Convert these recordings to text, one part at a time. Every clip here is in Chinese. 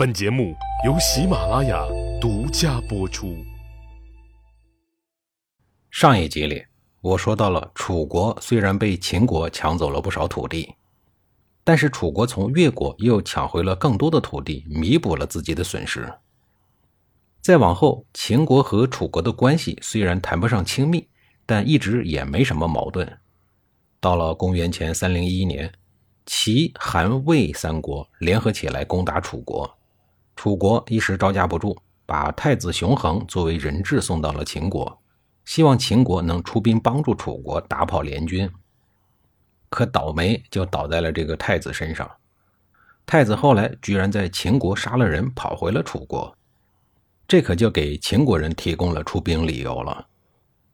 本节目由喜马拉雅独家播出。上一集里，我说到了楚国虽然被秦国抢走了不少土地，但是楚国从越国又抢回了更多的土地，弥补了自己的损失。再往后，秦国和楚国的关系虽然谈不上亲密，但一直也没什么矛盾。到了公元前三零一年，齐、韩、魏三国联合起来攻打楚国。楚国一时招架不住，把太子熊衡作为人质送到了秦国，希望秦国能出兵帮助楚国打跑联军。可倒霉就倒在了这个太子身上。太子后来居然在秦国杀了人，跑回了楚国，这可就给秦国人提供了出兵理由了。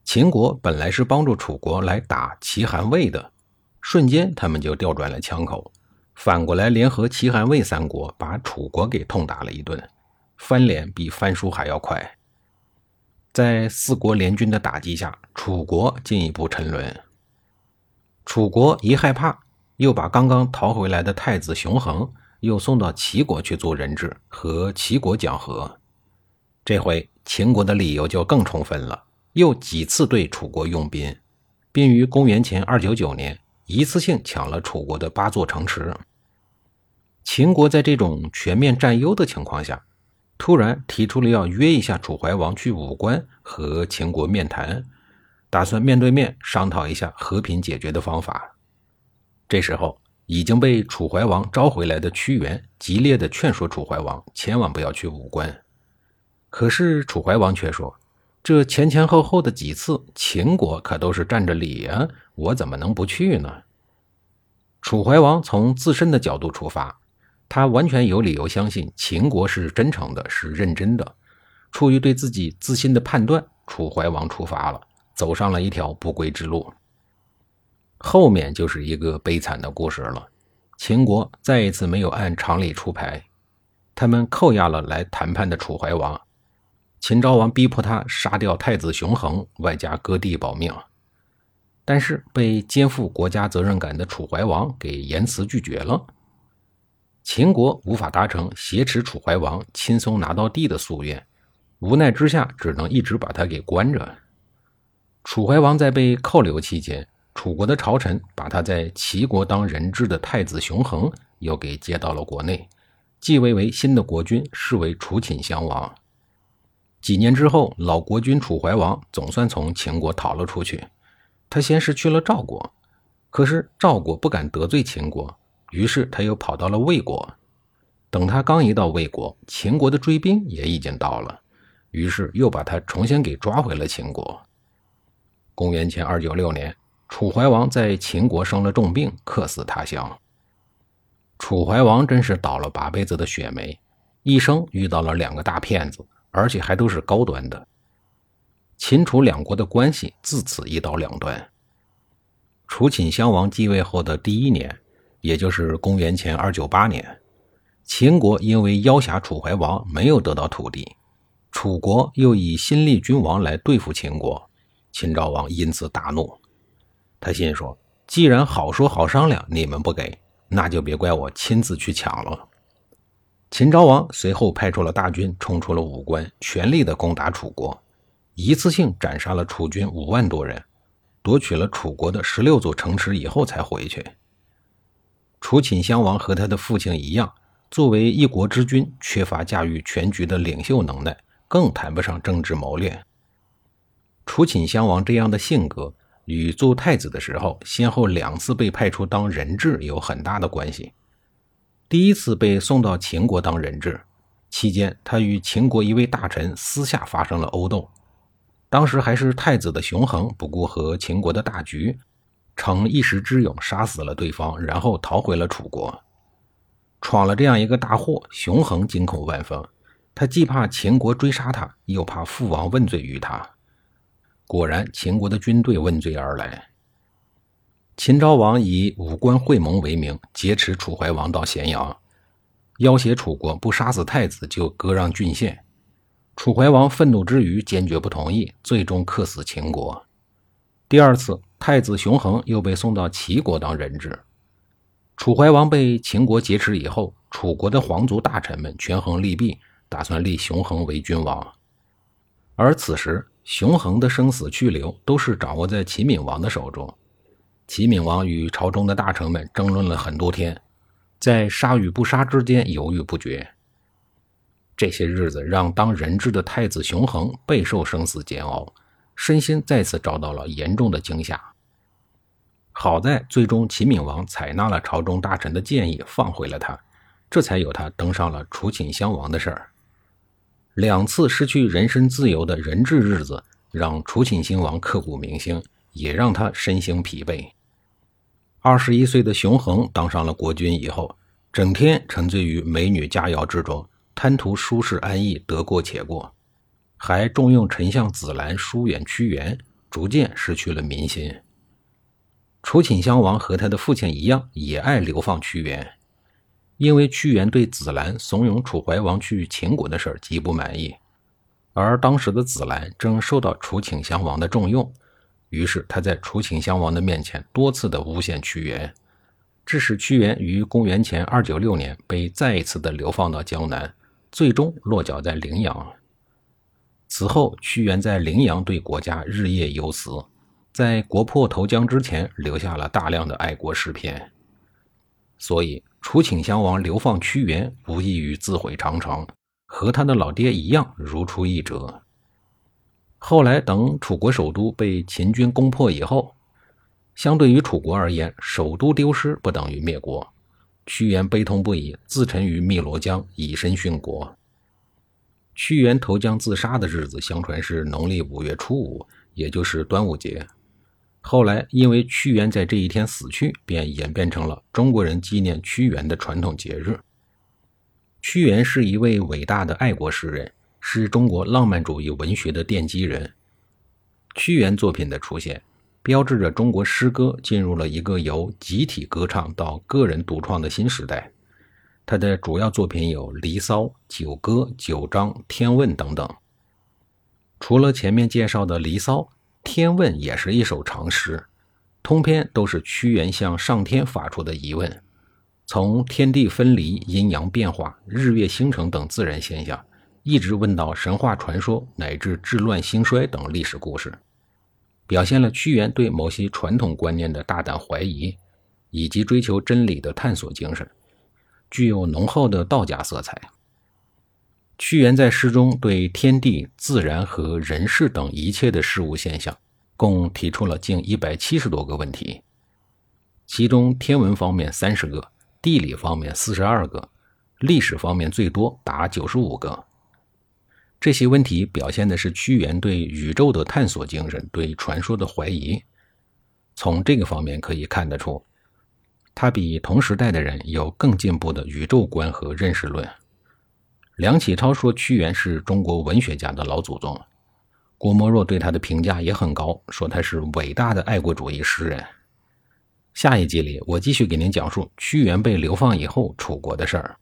秦国本来是帮助楚国来打齐、韩、魏的，瞬间他们就调转了枪口。反过来，联合齐、韩、魏三国，把楚国给痛打了一顿，翻脸比翻书还要快。在四国联军的打击下，楚国进一步沉沦。楚国一害怕，又把刚刚逃回来的太子熊衡又送到齐国去做人质，和齐国讲和。这回秦国的理由就更充分了，又几次对楚国用兵，并于公元前二九九年。一次性抢了楚国的八座城池。秦国在这种全面占优的情况下，突然提出了要约一下楚怀王去武关和秦国面谈，打算面对面商讨一下和平解决的方法。这时候，已经被楚怀王召回来的屈原激烈的劝说楚怀王千万不要去武关，可是楚怀王却说。这前前后后的几次，秦国可都是占着理啊，我怎么能不去呢？楚怀王从自身的角度出发，他完全有理由相信秦国是真诚的，是认真的。出于对自己自信的判断，楚怀王出发了，走上了一条不归之路。后面就是一个悲惨的故事了。秦国再一次没有按常理出牌，他们扣押了来谈判的楚怀王。秦昭王逼迫他杀掉太子熊衡，外加割地保命，但是被肩负国家责任感的楚怀王给严词拒绝了。秦国无法达成挟持楚怀王轻松拿到地的夙愿，无奈之下只能一直把他给关着。楚怀王在被扣留期间，楚国的朝臣把他在齐国当人质的太子熊衡又给接到了国内，继位为新的国君，视为楚顷襄王。几年之后，老国君楚怀王总算从秦国逃了出去。他先是去了赵国，可是赵国不敢得罪秦国，于是他又跑到了魏国。等他刚一到魏国，秦国的追兵也已经到了，于是又把他重新给抓回了秦国。公元前二九六年，楚怀王在秦国生了重病，客死他乡。楚怀王真是倒了八辈子的血霉，一生遇到了两个大骗子。而且还都是高端的。秦楚两国的关系自此一刀两断。楚顷襄王继位后的第一年，也就是公元前二九八年，秦国因为邀挟楚怀王没有得到土地，楚国又以新立君王来对付秦国，秦昭王因此大怒。他心说：既然好说好商量，你们不给，那就别怪我亲自去抢了。秦昭王随后派出了大军，冲出了武关，全力的攻打楚国，一次性斩杀了楚军五万多人，夺取了楚国的十六座城池以后才回去。楚顷襄王和他的父亲一样，作为一国之君，缺乏驾驭全局的领袖能耐，更谈不上政治谋略。楚顷襄王这样的性格，与做太子的时候先后两次被派出当人质有很大的关系。第一次被送到秦国当人质，期间他与秦国一位大臣私下发生了殴斗。当时还是太子的熊衡不顾和秦国的大局，逞一时之勇杀死了对方，然后逃回了楚国。闯了这样一个大祸，熊衡惊恐万分，他既怕秦国追杀他，又怕父王问罪于他。果然，秦国的军队问罪而来。秦昭王以武关会盟为名，劫持楚怀王到咸阳，要挟楚国不杀死太子就割让郡县。楚怀王愤怒之余，坚决不同意，最终克死秦国。第二次，太子熊衡又被送到齐国当人质。楚怀王被秦国劫持以后，楚国的皇族大臣们权衡利弊，打算立熊衡为君王。而此时，熊衡的生死去留都是掌握在秦闵王的手中。齐闵王与朝中的大臣们争论了很多天，在杀与不杀之间犹豫不决。这些日子让当人质的太子熊衡备受生死煎熬，身心再次遭到了严重的惊吓。好在最终齐闵王采纳了朝中大臣的建议，放回了他，这才有他登上了楚顷襄王的事儿。两次失去人身自由的人质日子，让楚顷襄王刻骨铭心，也让他身心疲惫。二十一岁的熊衡当上了国君以后，整天沉醉于美女佳肴之中，贪图舒适安逸，得过且过，还重用丞相子兰疏远屈原，逐渐失去了民心。楚顷襄王和他的父亲一样，也爱流放屈原，因为屈原对子兰怂恿楚怀王去秦国的事儿极不满意，而当时的子兰正受到楚顷襄王的重用。于是他在楚顷襄王的面前多次的诬陷屈原，致使屈原于公元前二九六年被再一次的流放到江南，最终落脚在陵阳。此后，屈原在陵阳对国家日夜忧思，在国破投江之前留下了大量的爱国诗篇。所以，楚顷襄王流放屈原，无异于自毁长城，和他的老爹一样如出一辙。后来，等楚国首都被秦军攻破以后，相对于楚国而言，首都丢失不等于灭国。屈原悲痛不已，自沉于汨罗江，以身殉国。屈原投江自杀的日子，相传是农历五月初五，也就是端午节。后来，因为屈原在这一天死去，便演变成了中国人纪念屈原的传统节日。屈原是一位伟大的爱国诗人。是中国浪漫主义文学的奠基人。屈原作品的出现，标志着中国诗歌进入了一个由集体歌唱到个人独创的新时代。他的主要作品有《离骚》《九歌》《九章》《天问》等等。除了前面介绍的《离骚》，《天问》也是一首长诗，通篇都是屈原向上天发出的疑问，从天地分离、阴阳变化、日月星辰等自然现象。一直问到神话传说乃至治乱兴衰等历史故事，表现了屈原对某些传统观念的大胆怀疑，以及追求真理的探索精神，具有浓厚的道家色彩。屈原在诗中对天地、自然和人事等一切的事物现象，共提出了近一百七十多个问题，其中天文方面三十个，地理方面四十二个，历史方面最多达九十五个。这些问题表现的是屈原对宇宙的探索精神，对传说的怀疑。从这个方面可以看得出，他比同时代的人有更进步的宇宙观和认识论。梁启超说屈原是中国文学家的老祖宗，郭沫若对他的评价也很高，说他是伟大的爱国主义诗人。下一集里，我继续给您讲述屈原被流放以后楚国的事儿。